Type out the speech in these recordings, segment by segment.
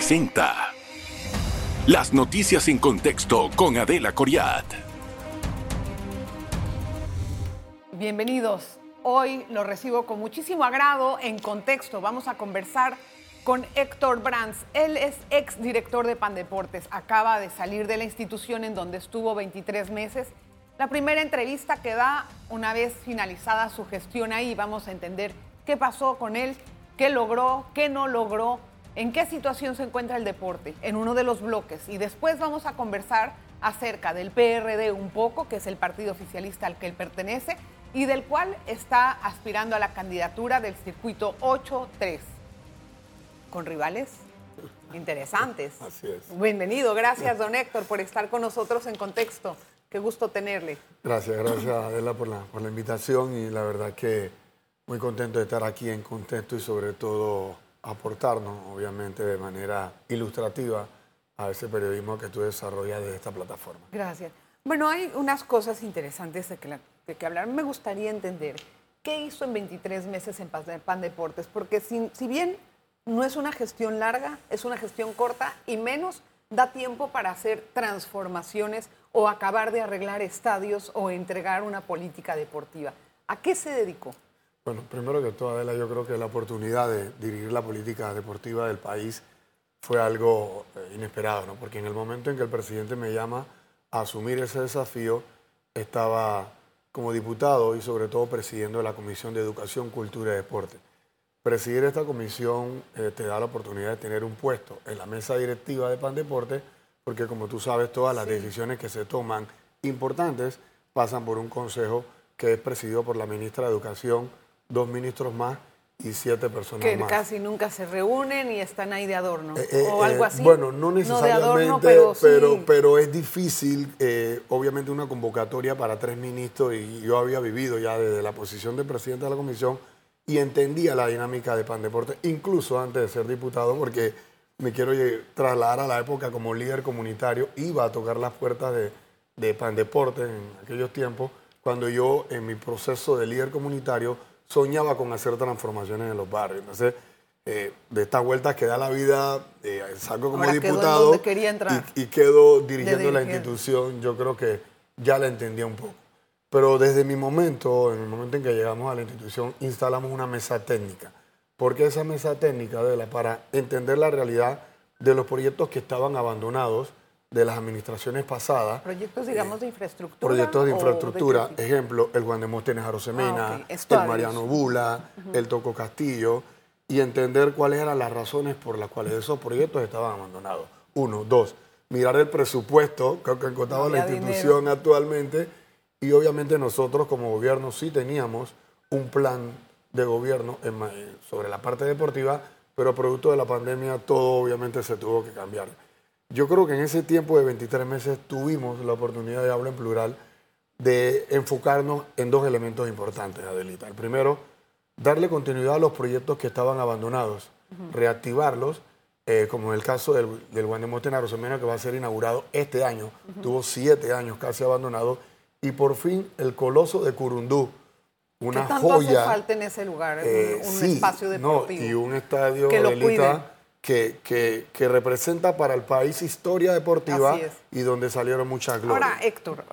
presenta Las noticias en contexto con Adela Coriat. Bienvenidos. Hoy lo recibo con muchísimo agrado en contexto. Vamos a conversar con Héctor Brands. Él es ex director de Pandeportes. Acaba de salir de la institución en donde estuvo 23 meses. La primera entrevista que da una vez finalizada su gestión ahí. Vamos a entender qué pasó con él, qué logró, qué no logró en qué situación se encuentra el deporte en uno de los bloques y después vamos a conversar acerca del PRD un poco, que es el partido oficialista al que él pertenece y del cual está aspirando a la candidatura del circuito 8-3, con rivales interesantes. Así es. Bienvenido, gracias don Héctor por estar con nosotros en contexto. Qué gusto tenerle. Gracias, gracias Adela por la, por la invitación y la verdad que muy contento de estar aquí en contexto y sobre todo aportarnos, obviamente, de manera ilustrativa a ese periodismo que tú desarrollas desde esta plataforma. Gracias. Bueno, hay unas cosas interesantes de que, hablar. Me gustaría entender qué hizo en 23 meses en Pan Deportes, porque si, si bien no es una gestión larga, es una gestión corta y menos da tiempo para hacer transformaciones o acabar de arreglar estadios o entregar una política deportiva. ¿A qué se dedicó? Bueno, primero que todo, Adela, yo creo que la oportunidad de dirigir la política deportiva del país fue algo eh, inesperado, ¿no? Porque en el momento en que el presidente me llama a asumir ese desafío, estaba como diputado y sobre todo presidiendo la Comisión de Educación, Cultura y Deporte. Presidir esta comisión eh, te da la oportunidad de tener un puesto en la mesa directiva de Pan Deporte, porque como tú sabes, todas las decisiones que se toman importantes pasan por un consejo que es presidido por la ministra de Educación, dos ministros más y siete personas que más. Que casi nunca se reúnen y están ahí de adorno. Eh, eh, o algo eh, así. Bueno, no necesariamente, pero, pero, pero, es difícil, obviamente, una convocatoria para tres ministros y yo había vivido ya desde la posición de presidente de la comisión y entendía la dinámica de Pan Deporte, incluso antes de ser diputado, porque me quiero trasladar a la época como líder comunitario, iba a tocar las puertas de, de Pan Deporte en aquellos tiempos, cuando yo en mi proceso de líder comunitario soñaba con hacer transformaciones en los barrios. Entonces, eh, de estas vueltas que da la vida, eh, salgo como diputado y, quedo dirigiendo la institución, yo creo que ya la entendía un poco. Pero desde mi momento, en el momento en que llegamos a la institución, instalamos una mesa técnica. porque esa mesa técnica? De la, para entender la realidad de los proyectos que estaban abandonados de las administraciones pasadas. Proyectos, digamos, de infraestructura. Proyectos de infraestructura. Ejemplo, el Juan de Móstenes Arosemena, ah, el Mariano Bula, el Toco Castillo, y entender cuáles eran las razones por las cuales esos proyectos estaban abandonados. Uno. Dos, mirar el presupuesto que, que contaba la institución actualmente, y obviamente nosotros como gobierno sí teníamos un plan de gobierno sobre la parte deportiva, pero producto de la pandemia todo obviamente se tuvo que cambiar. Yo creo que en ese tiempo de 23 meses tuvimos la oportunidad de hablar en plural de enfocarnos en dos elementos importantes, Adelita. El primero, darle continuidad a los proyectos que estaban abandonados, reactivarlos, eh, como en el caso del, del Rosemena, que va a ser inaugurado este año. Tuvo siete años casi abandonado. Y por fin el Coloso de Curundú, una ¿Qué tanto joya. Hace falta en ese lugar? un, eh, espacio deportivo. y un estadio, que Adelita, que, que, representa para el país historia deportiva y donde salieron muchas glorias. Ahora, Héctor,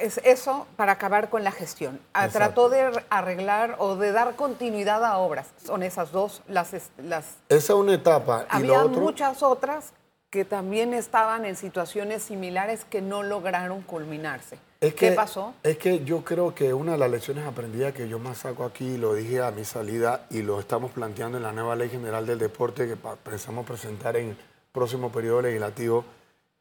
es eso para acabar con la gestión. Ah, trató de arreglar o de dar continuidad a obras. Son esas dos las... las Esa es una etapa. Había muchas otras que también estaban en situaciones similares que no lograron culminarse. ¿Qué pasó? Es que yo creo que una de las lecciones aprendidas que yo más saco aquí, lo dije a mi salida y lo estamos planteando en la nueva Ley General del Deporte que pensamos presentar en el próximo periodo legislativo,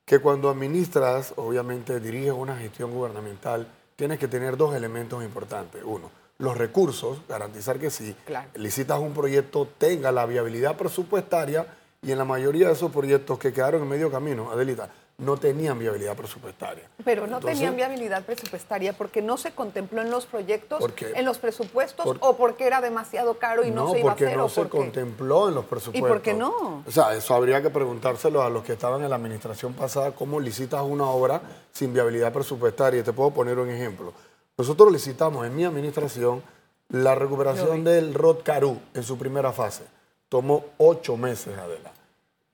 que cuando administras, obviamente diriges una gestión gubernamental, tienes que tener dos elementos importantes. Uno, los recursos, garantizar que si licitas un proyecto tenga la viabilidad presupuestaria y en la mayoría de esos proyectos que quedaron en medio camino, Adelita, no tenían viabilidad presupuestaria. Pero no tenían viabilidad presupuestaria porque no se contempló en los proyectos, en los presupuestos, o porque era demasiado caro y no, se iba a hacer. No, porque no se contempló en los presupuestos. ¿Y por qué no? O sea, eso habría que preguntárselo a los que estaban en la administración pasada, cómo licitas una obra sin viabilidad presupuestaria. Te puedo poner un ejemplo. Nosotros licitamos en mi administración la recuperación del Rod Caru en su primera fase tomó ocho meses, adelante.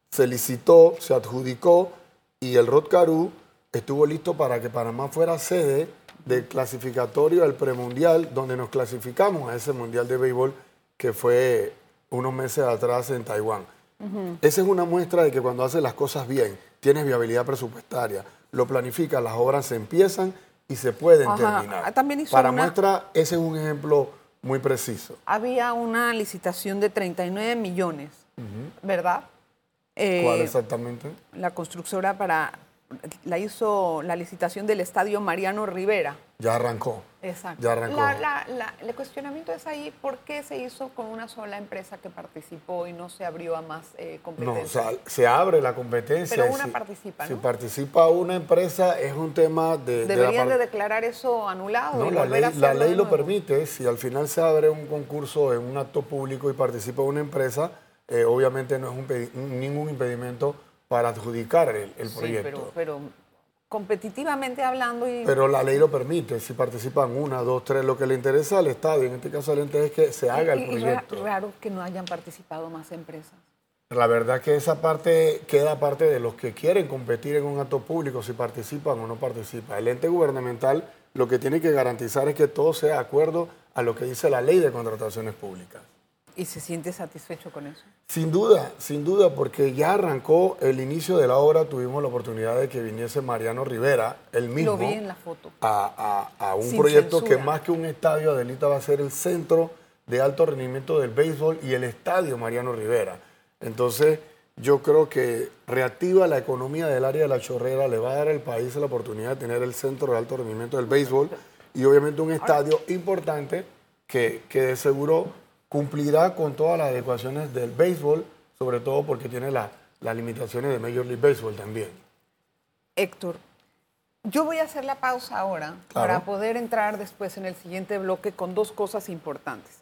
se licitó, se adjudicó y el Rotcarú estuvo listo para que Panamá fuera sede del clasificatorio al premundial, donde nos clasificamos a ese mundial de béisbol que fue unos meses atrás en Taiwán. Esa es una muestra de que cuando haces las cosas bien, tienes viabilidad presupuestaria, lo planificas, las obras se empiezan y se pueden terminar. Ah, también Para muestra, ese es un ejemplo muy preciso. Había una licitación de 39 millones, ¿verdad? ¿Cuál eh, exactamente? La constructora para la hizo la licitación del estadio Mariano Rivera. Ya arrancó. Exacto. Ya arrancó. el cuestionamiento es ahí, ¿por qué se hizo con una sola empresa que participó y no se abrió a más eh, competencias? No, o sea, se abre la competencia. Pero una participa, ¿no? Si participa una empresa es un tema de... ¿Deberían de, declarar eso anulado? No, la ley, la ley lo permite. Si al final se abre un concurso en un acto público y participa una empresa, eh, obviamente no es ningún impedimento para adjudicar el, proyecto. Pero, pero, competitivamente hablando... Y... Pero la ley lo permite, si participan una, dos, tres, lo que le interesa al Estado, y en este caso al ente es que se haga el proyecto. Es raro que no hayan participado más empresas. La verdad que esa parte queda parte de los que quieren competir en un acto público, si participan o no participan. El ente gubernamental lo que tiene que garantizar es que todo sea de acuerdo a lo que dice la ley de contrataciones públicas. ¿Y se siente satisfecho con eso? Sin duda, sin duda, porque ya arrancó el inicio de la obra, tuvimos la oportunidad de que viniese Mariano Rivera, el mismo, Lo vi en la foto. A, un proyecto que más que un estadio, Adelita, va a ser el centro de alto rendimiento del béisbol y el estadio Mariano Rivera. Entonces, yo creo que reactiva la economía del área de la chorrera, le va a dar al país la oportunidad de tener el centro de alto rendimiento del béisbol y obviamente un estadio importante que, que de seguro cumplirá con todas las adecuaciones del béisbol, sobre todo porque tiene las limitaciones de Major League Baseball también. Héctor, yo voy a hacer la pausa ahora para poder entrar después en el siguiente bloque con dos cosas importantes.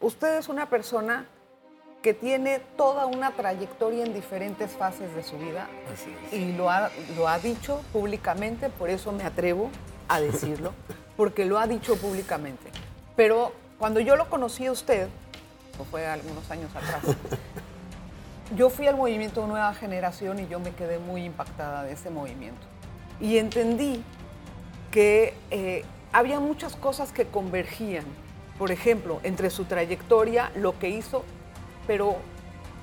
Usted es una persona que tiene toda una trayectoria en diferentes fases de su vida y lo ha, lo ha dicho públicamente, por eso me atrevo a decirlo, porque lo ha dicho públicamente. Pero cuando yo lo conocí a usted, o fue algunos años atrás, yo fui al movimiento Nueva Generación y yo me quedé muy impactada de ese movimiento. Y entendí que eh, había muchas cosas que convergían. Por ejemplo, entre su trayectoria, lo que hizo, pero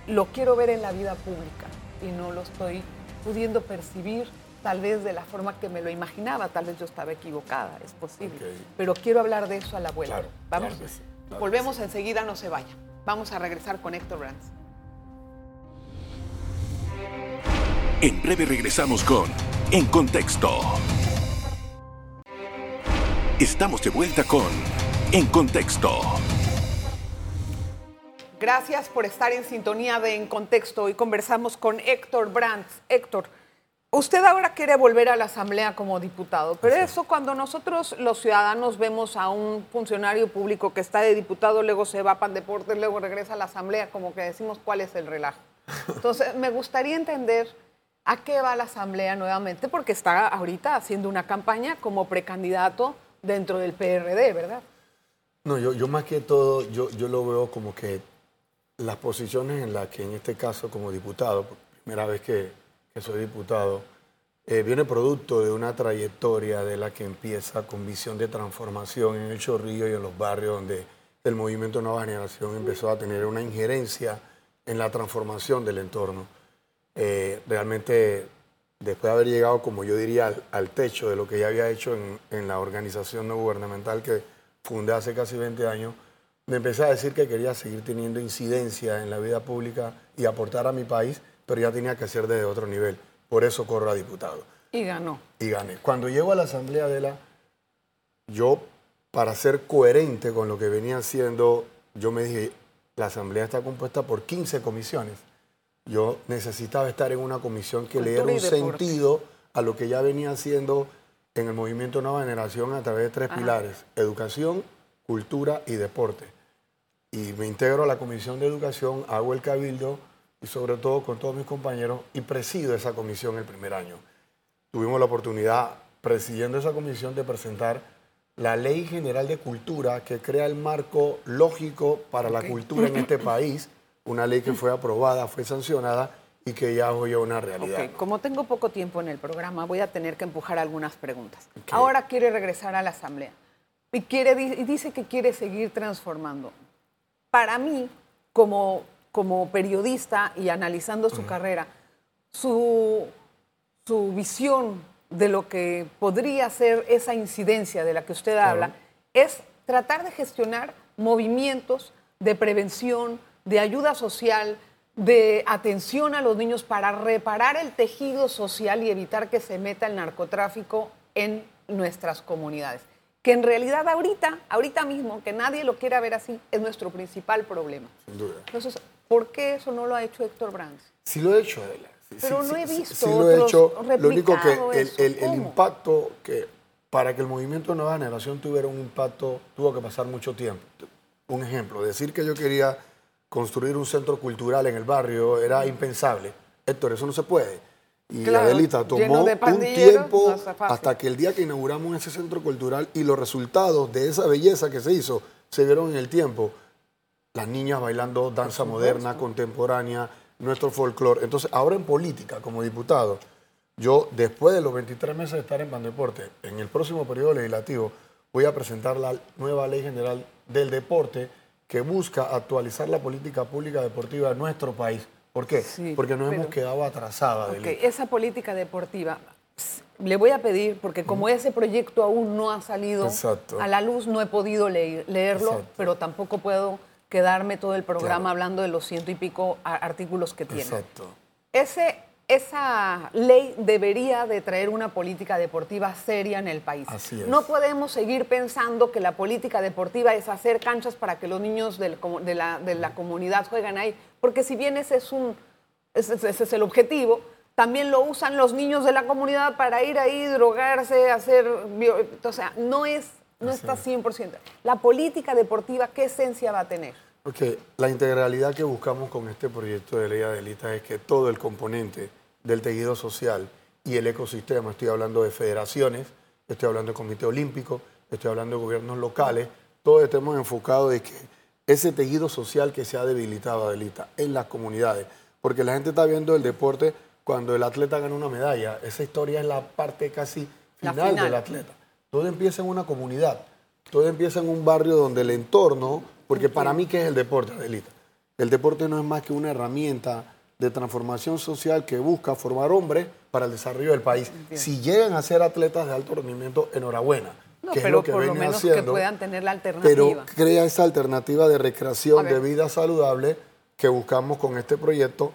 lo quiero ver en la vida pública y no lo estoy pudiendo percibir tal vez de la forma que me lo imaginaba, tal vez yo estaba equivocada, es posible. Pero quiero hablar de eso a la vuelta. Vamos, volvemos enseguida, no se vaya. Vamos a regresar con Héctor Brands. En breve regresamos con En Contexto. Estamos de vuelta con En Contexto. Gracias por estar en sintonía de En Contexto. y conversamos con Héctor Brands. Héctor, Usted ahora quiere volver a la Asamblea como diputado, pero eso cuando nosotros los ciudadanos vemos a un funcionario público que está de diputado, luego se va a Pan Deportes, luego regresa a la Asamblea, como que decimos cuál es el relajo. Entonces, me gustaría entender a qué va la Asamblea nuevamente, porque está ahorita haciendo una campaña como precandidato dentro del PRD, ¿verdad? No, yo, yo más que todo, yo, yo lo veo como que las posiciones en las que en este caso como diputado, primera vez que que soy diputado, eh, viene producto de una trayectoria de la que empieza con visión de transformación en el Chorrillo y en los barrios donde el movimiento Nueva Generación empezó a tener una injerencia en la transformación del entorno. Eh, realmente, después de haber llegado, como yo diría, al, techo de lo que ya había hecho en, en, la organización no gubernamental que fundé hace casi 20 años, me empecé a decir que quería seguir teniendo incidencia en la vida pública y aportar a mi país pero ya tenía que ser desde otro nivel. Por eso corro a diputado. Y ganó. Y gané. Cuando llego a la Asamblea de la, yo, para ser coherente con lo que venía haciendo, yo me dije, la Asamblea está compuesta por 15 comisiones. Yo necesitaba estar en una comisión que le diera un sentido a lo que ya venía haciendo en el movimiento Nueva Generación a través de tres pilares, educación, cultura y deporte. Y me integro a la Comisión de Educación, hago el cabildo, y sobre todo con todos mis compañeros y presido esa comisión el primer año. Tuvimos la oportunidad, presidiendo esa comisión, de presentar la Ley General de Cultura que crea el marco lógico para la cultura en este país, una ley que fue aprobada, fue sancionada y que ya hoy es una realidad. Como tengo poco tiempo en el programa, voy a tener que empujar algunas preguntas. Ahora quiere regresar a la Asamblea y, quiere, dice que quiere seguir transformando. Para mí, como, como periodista y analizando su carrera, su, su visión de lo que podría ser esa incidencia de la que usted habla es tratar de gestionar movimientos de prevención, de ayuda social, de atención a los niños para reparar el tejido social y evitar que se meta el narcotráfico en nuestras comunidades. Que en realidad ahorita, ahorita mismo, que nadie lo quiera ver así, es nuestro principal problema. Sin duda. Entonces, ¿por qué eso no lo ha hecho Héctor Brands? Sí lo ha hecho, Adela. Pero no he visto sí, lo he hecho. Lo único que el, el, impacto que para que el movimiento de nueva generación tuviera un impacto tuvo que pasar mucho tiempo. Un ejemplo, decir que yo quería construir un centro cultural en el barrio era impensable. Héctor, eso no se puede. Y Adelita tomó un tiempo hasta que el día que inauguramos ese centro cultural y los resultados de esa belleza que se hizo se vieron en el tiempo. Las niñas bailando danza moderna, contemporánea, nuestro folclore. Entonces, ahora en política, como diputado, yo, después de los 23 meses de estar en Bandeporte, en el próximo periodo legislativo, voy a presentar la nueva ley general del deporte que busca actualizar la política pública deportiva de nuestro país. ¿Por qué? porque nos hemos quedado atrasadas. Okay. Esa política deportiva, le voy a pedir, porque como ese proyecto aún no ha salido a la luz, no he podido leerlo, pero tampoco puedo quedarme todo el programa hablando de los ciento y pico artículos que tiene. Exacto. Ese esa ley debería de traer una política deportiva seria en el país. No podemos seguir pensando que la política deportiva es hacer canchas para que los niños de, la, comunidad jueguen ahí, porque si bien ese es, un, ese, es el objetivo, también lo usan los niños de la comunidad para ir ahí, drogarse, hacer... O sea, no, es, no está 100%. La política deportiva, ¿qué esencia va a tener? Porque la integralidad que buscamos con este proyecto de ley Adelita es que todo el componente del tejido social y el ecosistema. Estoy hablando de federaciones, estoy hablando de comité olímpico, estoy hablando de gobiernos locales. Todos estemos enfocados de que ese tejido social que se ha debilitado, Adelita, en las comunidades. Porque la gente está viendo el deporte cuando el atleta gana una medalla. Esa historia es la parte casi final, del atleta. Todo empieza en una comunidad. Todo empieza en un barrio donde el entorno, porque para mí, ¿qué es el deporte, Adelita? El deporte no es más que una herramienta de transformación social que busca formar hombres para el desarrollo del país. Si llegan a ser atletas de alto rendimiento, enhorabuena. que es lo que por lo menos que puedan tener la alternativa. Pero crea esa alternativa de recreación, de vida saludable que buscamos con este proyecto.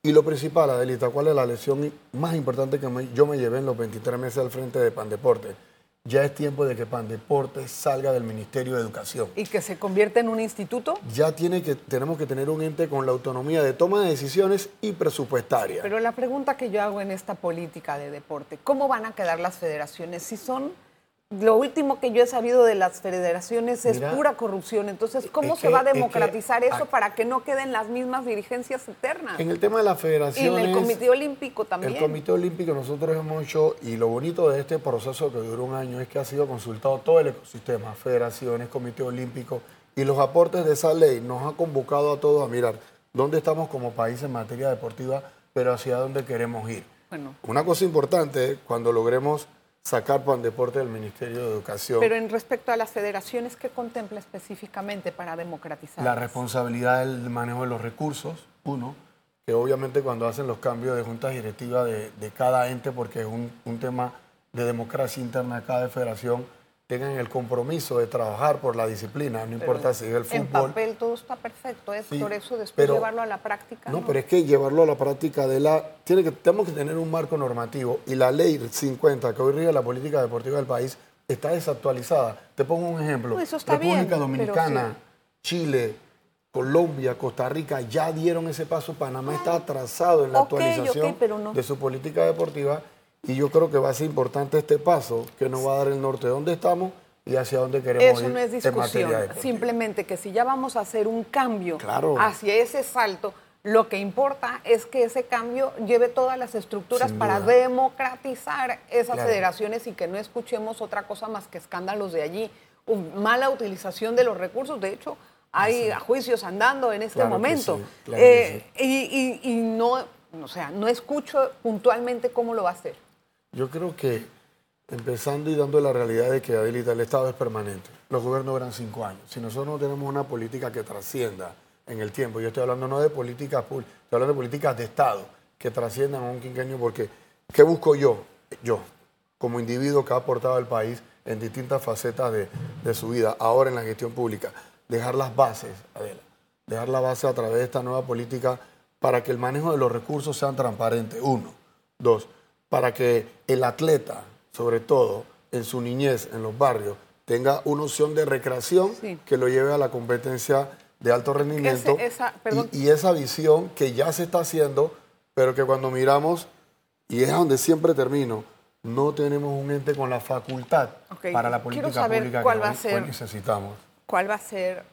Y lo principal, Adelita, ¿cuál es la lección más importante que yo me llevé en los 23 meses al frente de Pandeporte? Ya es tiempo de que Pandeporte salga del Ministerio de Educación. ¿Y que se convierta en un instituto? Ya tiene que, tenemos que tener un ente con la autonomía de toma de decisiones y presupuestaria. Pero la pregunta que yo hago en esta política de deporte, ¿cómo van a quedar las federaciones si son lo último que yo he sabido de las federaciones es pura corrupción. Entonces, ¿cómo se va a democratizar eso para que no queden las mismas dirigencias eternas? En el tema de la federación. Y en el Comité Olímpico también. El Comité Olímpico nosotros hemos hecho, y lo bonito de este proceso que duró un año es que ha sido consultado todo el ecosistema, federaciones, Comité Olímpico, y los aportes de esa ley nos ha convocado a todos a mirar dónde estamos como país en materia deportiva, pero hacia dónde queremos ir. Bueno. Una cosa importante, cuando logremos sacar Pan Deporte del Ministerio de Educación. Pero en respecto a las federaciones, ¿qué contempla específicamente para democratizar? La responsabilidad del manejo de los recursos, uno, que obviamente cuando hacen los cambios de juntas directivas de, de cada ente, porque es un, un tema de democracia interna de cada federación, tengan el compromiso de trabajar por la disciplina, no importa si es el fútbol. En papel todo está perfecto, es por eso después llevarlo a la práctica. No, pero es que llevarlo a la práctica de la tiene que tenemos que tener un marco normativo y la ley 50 que hoy rige la política deportiva del país está desactualizada. Te pongo un ejemplo. República Dominicana, Chile, Colombia, Costa Rica ya dieron ese paso. Panamá está atrasado en la actualización de su política deportiva y yo creo que va a ser importante este paso que nos va a dar el norte de dónde estamos y hacia dónde queremos ir. Eso no es discusión, simplemente que si ya vamos a hacer un cambio hacia ese salto, lo que importa es que ese cambio lleve todas las estructuras para democratizar esas federaciones y que no escuchemos otra cosa más que escándalos de allí, mala utilización de los recursos. De hecho, hay juicios andando en este momento. Eh, y, y no O sea, no escucho puntualmente cómo lo va a hacer. Yo creo que empezando y dando la realidad de que Adelita, el Estado es permanente. Los gobiernos eran cinco años. Si nosotros no tenemos una política que trascienda en el tiempo, yo estoy hablando no de políticas públicas, estoy hablando de políticas de Estado que trasciendan a un quinquenio, porque ¿qué busco yo? Yo, como individuo que ha aportado al país en distintas facetas de, de su vida, ahora en la gestión pública, dejar las bases, Adela, dejar la base a través de esta nueva política para que el manejo de los recursos sean transparentes, uno. Dos, para que el atleta, sobre todo en su niñez, en los barrios, tenga una opción de recreación que lo lleve a la competencia de alto rendimiento y, esa visión que ya se está haciendo, pero que cuando miramos, y es donde siempre termino, no tenemos un ente con la facultad para la política pública cuál va a ser, necesitamos. ¿Cuál va a ser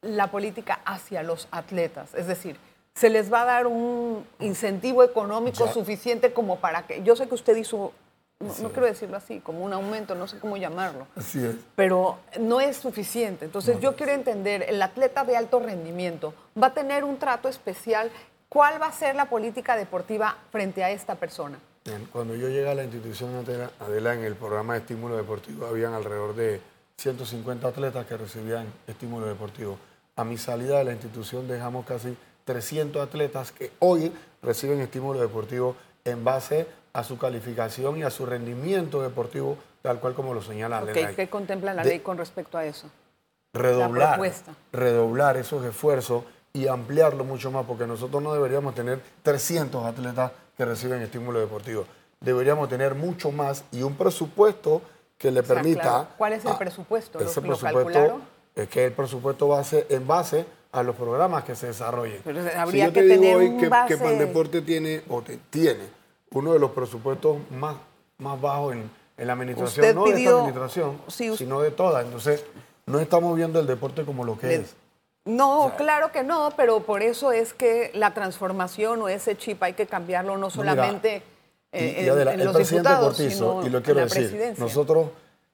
la política hacia los atletas? Es decir, ¿se les va a dar un incentivo económico suficiente como para que... Yo sé que usted hizo no, quiero decirlo así, como un aumento, no sé cómo llamarlo. Así es. Pero no es suficiente. Entonces yo quiero entender, el atleta de alto rendimiento va a tener un trato especial. ¿Cuál va a ser la política deportiva frente a esta persona? cuando yo llegué a la institución Adela, en el programa de estímulo deportivo, habían alrededor de 150 atletas que recibían estímulo deportivo. A mi salida de la institución dejamos casi 300 atletas que hoy reciben estímulo deportivo en base a su calificación y a su rendimiento deportivo, tal cual como lo señala la ley. ¿Qué contempla la ley con respecto a eso? Redoblar, redoblar esos esfuerzos y ampliarlo mucho más, porque nosotros no deberíamos tener 300 atletas que reciben estímulo deportivo. Deberíamos tener mucho más y un presupuesto que le permita... ¿Cuál es el presupuesto? Ese presupuesto es que el presupuesto va a ser en base a los programas que se desarrollen. Pero habría si yo te digo hoy que, que Pandeporte tiene, o tiene uno de los presupuestos más, más bajos en, la administración, no de esta administración, sino de todas. Entonces, no estamos viendo el deporte como lo que es. No, claro que no, pero por eso es que la transformación o ese chip hay que cambiarlo no solamente en, los diputados, sino y lo quiero decir, nosotros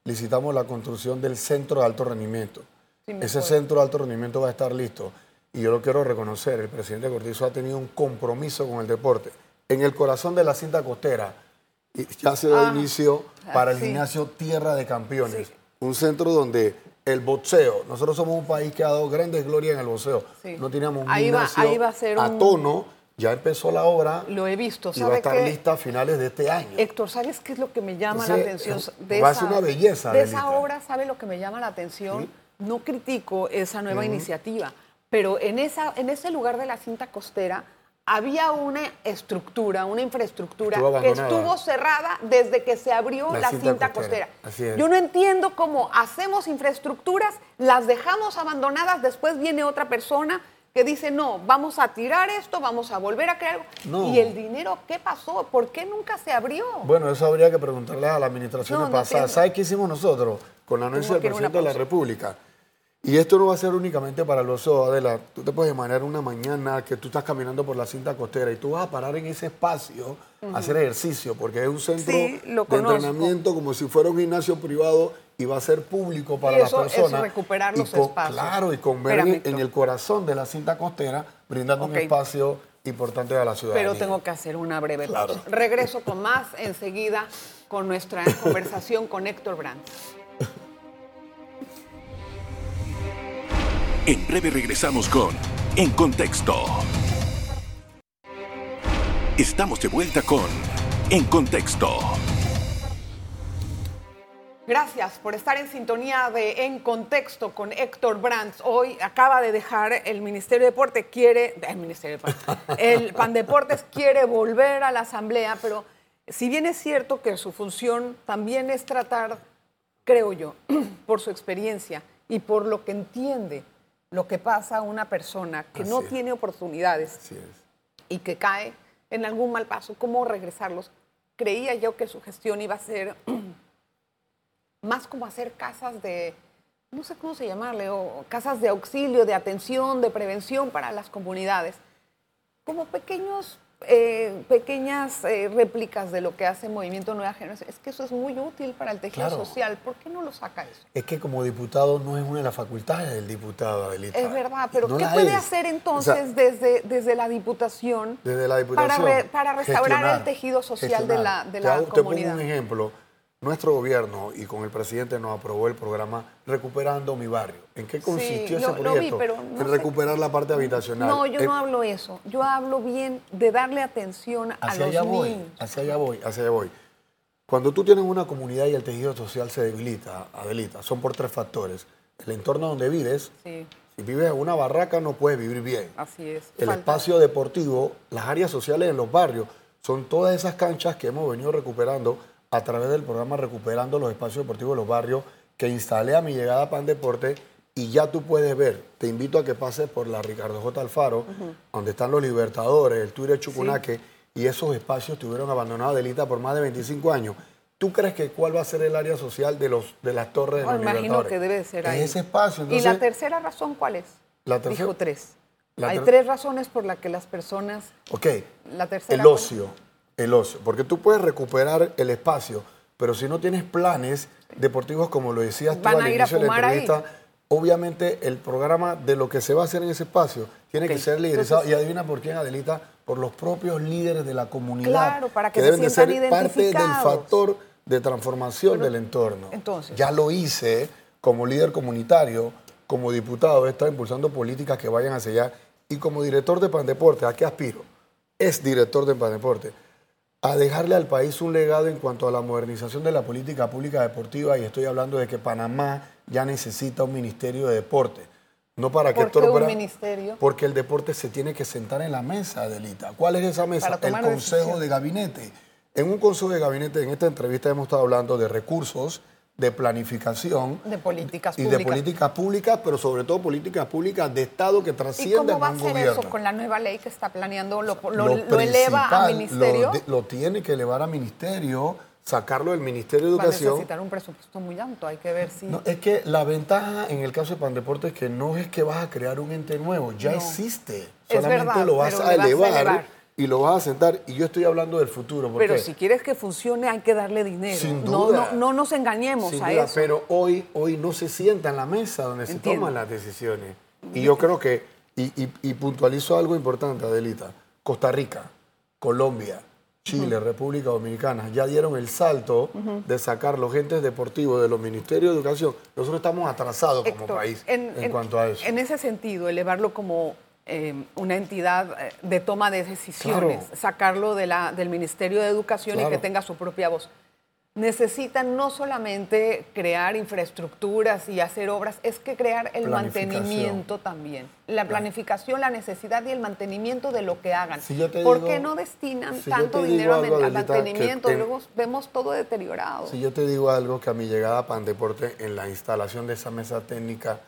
licitamos la construcción del centro de alto rendimiento. Ese centro de alto rendimiento va a estar listo. Y yo lo quiero reconocer, el presidente Cortizo ha tenido un compromiso con el deporte en el corazón de la cinta costera, ya se da ah, inicio para el gimnasio Tierra de Campeones, un centro donde el boxeo, nosotros somos un país que ha dado grandes glorias en el boxeo, no teníamos un gimnasio a, tono, ya empezó la obra. Lo he visto. Y va a estar lista a finales de este año. Héctor, ¿sabes qué es lo que me llama la atención? De va a ser una belleza. De esa obra, ¿sabe lo que me llama la atención? No critico esa nueva iniciativa, pero en, esa, en ese lugar de la cinta costera había una estructura, una infraestructura que estuvo cerrada desde que se abrió la, cinta, costera. Yo no entiendo cómo hacemos infraestructuras, las dejamos abandonadas, después viene otra persona que dice, no, vamos a tirar esto, vamos a volver a crear ¿Y el dinero qué pasó? ¿Por qué nunca se abrió? Bueno, eso habría que preguntarle a la administración pasada. ¿Sabes qué hicimos nosotros con la anuncia del presidente de la República? Y esto no va a ser únicamente para los ojos, Adela. Tú te puedes imaginar una mañana que tú estás caminando por la cinta costera y tú vas a parar en ese espacio a hacer ejercicio, porque es un centro de entrenamiento como si fuera un gimnasio privado y va a ser público para las personas. Eso recuperar los espacios. Claro, y convertir en, el corazón de la cinta costera, brindando un espacio importante a la ciudad. Pero tengo que hacer una breve pausa. Regreso con más enseguida con nuestra conversación con Héctor Brandt. En breve regresamos con En Contexto. Estamos de vuelta con En Contexto. Gracias por estar en sintonía de En Contexto con Héctor Brands. Hoy acaba de dejar el Ministerio de Deporte, quiere, el Ministerio de Deporte, el Pandeportes quiere volver a la Asamblea, pero si bien es cierto que su función también es tratar, creo yo, por su experiencia y por lo que entiende lo que pasa a una persona que no tiene oportunidades y que cae en algún mal paso, cómo regresarlos. Creía yo que su gestión iba a ser más como hacer casas de, no sé cómo se llamarle, o casas de auxilio, de atención, de prevención para las comunidades, como pequeños eh, pequeñas eh, réplicas de lo que hace Movimiento Nueva Generación. Es que eso es muy útil para el tejido social. ¿Por qué no lo saca eso? Es que como diputado no es una de las facultades del diputado. Es verdad, pero ¿qué puede hacer entonces desde, desde la diputación, desde la diputación para, para restaurar el tejido social de la, de la comunidad? Te pongo un ejemplo nuestro gobierno y con el presidente nos aprobó el programa Recuperando mi barrio. ¿En qué consistió ese proyecto? en recuperar la parte habitacional. No, yo no hablo eso. Yo hablo bien de darle atención a los allá Voy, hacia allá voy, hacia allá voy. Cuando tú tienes una comunidad y el tejido social se debilita, Adelita, son por tres factores. El entorno donde vives, si vives en una barraca no puedes vivir bien. Así es. El espacio deportivo, las áreas sociales en los barrios, son todas esas canchas que hemos venido recuperando a través del programa Recuperando los Espacios Deportivos de los Barrios que instalé a mi llegada a Pan Deporte y ya tú puedes ver, te invito a que pases por la Ricardo J. Alfaro, donde están los Libertadores, el Tuire Chucunaque, y esos espacios estuvieron abandonados de Delita por más de 25 años. ¿Tú crees que cuál va a ser el área social de, los, de las torres de los imagino que debe ser ahí. ese espacio. ¿Y la tercera razón cuál es? La tercera. Dijo tres. Hay tres razones por las que las personas... Ok. La tercera... El ocio el ocio, porque tú puedes recuperar el espacio, pero si no tienes planes deportivos, como lo decías tú al inicio de la entrevista, obviamente el programa de lo que se va a hacer en ese espacio tiene que ser liderizado. y adivina por quién, Adelita, por los propios líderes de la comunidad. Claro, para que, deben de ser parte del factor de transformación del entorno. Entonces. Ya lo hice como líder comunitario, como diputado, he estado impulsando políticas que vayan hacia allá. Y como director de Pandeporte, ¿a qué aspiro? Es director de Pandeporte a dejarle al país un legado en cuanto a la modernización de la política pública deportiva y estoy hablando de que Panamá ya necesita un ministerio de deporte. No para que ¿Por un ministerio? Porque el deporte se tiene que sentar en la mesa, Adelita. ¿Cuál es esa mesa? El Consejo de Gabinete. En un Consejo de Gabinete, en esta entrevista hemos estado hablando de recursos, de planificación. De políticas públicas. Y de políticas públicas, pero sobre todo políticas públicas de Estado que trascienden ¿Y cómo va a hacer eso con la nueva ley que está planeando? ¿Lo, lo, eleva a ministerio? Lo, tiene que elevar a ministerio, sacarlo del Ministerio de Educación. Va a necesitar un presupuesto muy alto, hay que ver si... No, es que la ventaja en el caso de Pandeporte es que no es que vas a crear un ente nuevo, ya existe. Solamente lo vas a elevar y lo vas a sentar. Y yo estoy hablando del futuro. pero si quieres que funcione, hay que darle dinero. Sin duda. No, nos engañemos a eso. Pero hoy, hoy no se sienta en la mesa donde se toman las decisiones. Y yo creo que, y, puntualizo algo importante, Adelita, Costa Rica, Colombia, Chile, República Dominicana, ya dieron el salto de sacar los entes deportivos de los ministerios de educación. Nosotros estamos atrasados como país en, cuanto a eso. En ese sentido, elevarlo como Em, una entidad eh, de toma de decisiones, sacarlo de la, del Ministerio de Educación y que tenga su propia voz. Necesitan no solamente crear infraestructuras y hacer obras, es que crear el mantenimiento también. La planificación, la necesidad y el mantenimiento de lo que hagan. ¿Por qué no destinan tanto dinero al mantenimiento? Luego vemos todo deteriorado. Si yo te digo algo que a mi llegada a Pandeporte, en la instalación de esa mesa técnica,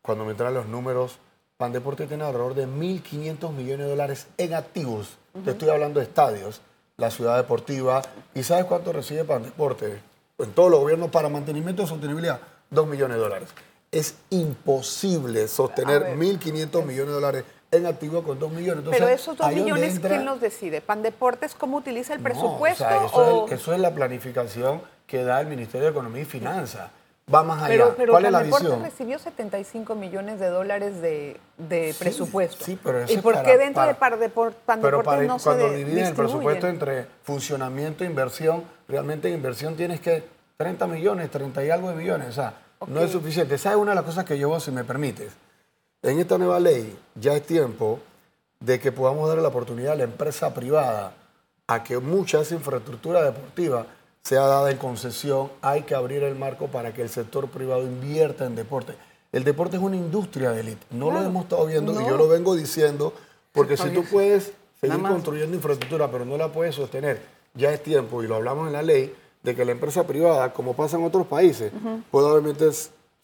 cuando me entran los números, Pandeporte tiene alrededor de 1.500 millones de dólares en activos. Te estoy hablando de estadios, la ciudad deportiva. ¿Y sabes cuánto recibe Pandeporte? En todos los gobiernos para mantenimiento de sostenibilidad, 2 millones de dólares. Es imposible sostener 1.500 millones de dólares en activos con 2 millones. Pero esos 2 millones, ¿quién los decide? ¿Pandeportes cómo utiliza el presupuesto? eso, Es, eso es la planificación que da el Ministerio de Economía y Finanzas va más allá. Pero, ¿Cuál es la visión? recibió 75 millones de dólares de, presupuesto. Sí, pero ¿Y por qué dentro de Pandeportes pero para, no cuando dividen el presupuesto entre funcionamiento e inversión, realmente en inversión tienes que 30 millones, 30 y algo de millones. O sea, no es suficiente. ¿Sabes una de las cosas que yo, si me permites? En esta nueva ley ya es tiempo de que podamos dar la oportunidad a la empresa privada a que mucha de esa infraestructura deportiva sea dada en concesión, hay que abrir el marco para que el sector privado invierta en deporte. El deporte es una industria de élite. No lo hemos estado viendo y yo lo vengo diciendo porque si tú puedes seguir construyendo infraestructura pero no la puedes sostener, ya es tiempo, y lo hablamos en la ley, de que la empresa privada, como pasa en otros países, pueda obviamente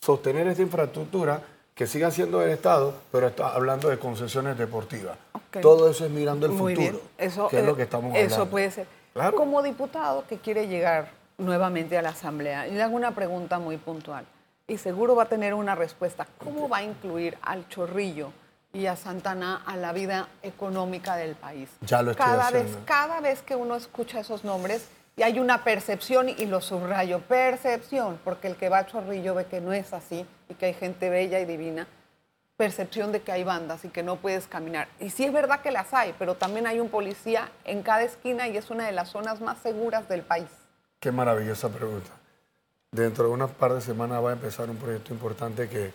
sostener esta infraestructura que siga siendo del Estado, pero está hablando de concesiones deportivas. Todo eso es mirando el futuro, eso, que es lo que estamos hablando. Eso puede ser. Como diputado que quiere llegar nuevamente a la Asamblea, le hago una pregunta muy puntual y seguro va a tener una respuesta. ¿Cómo va a incluir al chorrillo y a Santana a la vida económica del país. Ya lo estoy cada haciendo. vez, cada vez que uno escucha esos nombres, y hay una percepción, y lo subrayo, percepción, porque el que va a Chorrillo ve que no es así y que hay gente bella y divina, percepción de que hay bandas y que no puedes caminar. Y sí es verdad que las hay, pero también hay un policía en cada esquina y es una de las zonas más seguras del país. Qué maravillosa pregunta. Dentro de unas par de semanas va a empezar un proyecto importante que,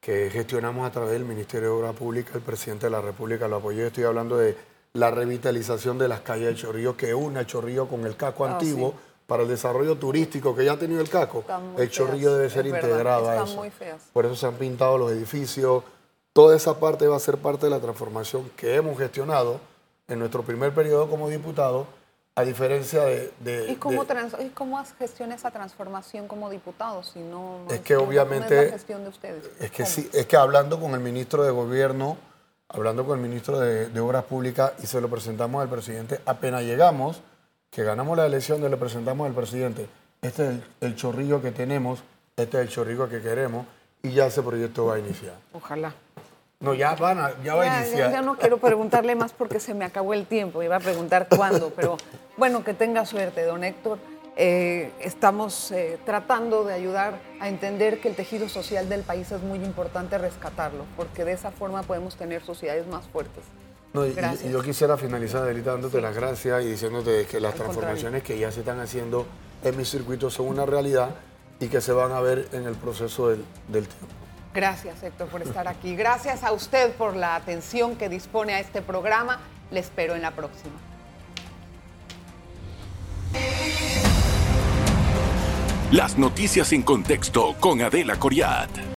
que gestionamos a través del Ministerio de Obra Pública. El presidente de la República lo apoyó. Estoy hablando de la revitalización de las calles de Chorrillo, que une Chorrillo con el casco Ah, antiguo sí. para el desarrollo turístico que ya ha tenido el casco. El Chorrillo feas, debe ser verdad, integrado a eso. muy feas. Por eso se han pintado los edificios. Toda esa parte va a ser parte de la transformación que hemos gestionado en nuestro primer periodo como diputado, a diferencia de... de- ¿Y cómo, de- ¿Y cómo gestiona esa transformación como diputado? Si no, no Es que no obviamente- es la gestión de ustedes. Es que ¿Cómo? sí, es que hablando con el ministro de Gobierno, hablando con el ministro de, de Obras Públicas y se lo presentamos al presidente, apenas llegamos, que ganamos la elección, le presentamos al presidente, este es el, el chorrillo que tenemos, este es el chorrillo que queremos y ya ese proyecto va a iniciar. Ojalá. No, ya, van a- ya va a Ya, iniciar. ya- ya no quiero preguntarle más porque se me acabó el tiempo. Iba a preguntar cuándo, pero bueno, que tenga suerte, don Héctor. Eh, estamos eh, tratando de ayudar a entender que el tejido social del país es muy importante rescatarlo, porque de esa forma podemos tener sociedades más fuertes. No, y- y, yo quisiera finalizar, Adelita, dándote las gracias y diciéndote que las Al transformaciones que ya se están haciendo en mi circuito son una realidad y que se van a ver en el proceso del, del tiempo. Gracias, Héctor, por estar aquí. Gracias a usted por la atención que dispone a este programa. Le espero en la próxima. Las noticias en contexto con Adela Coriat.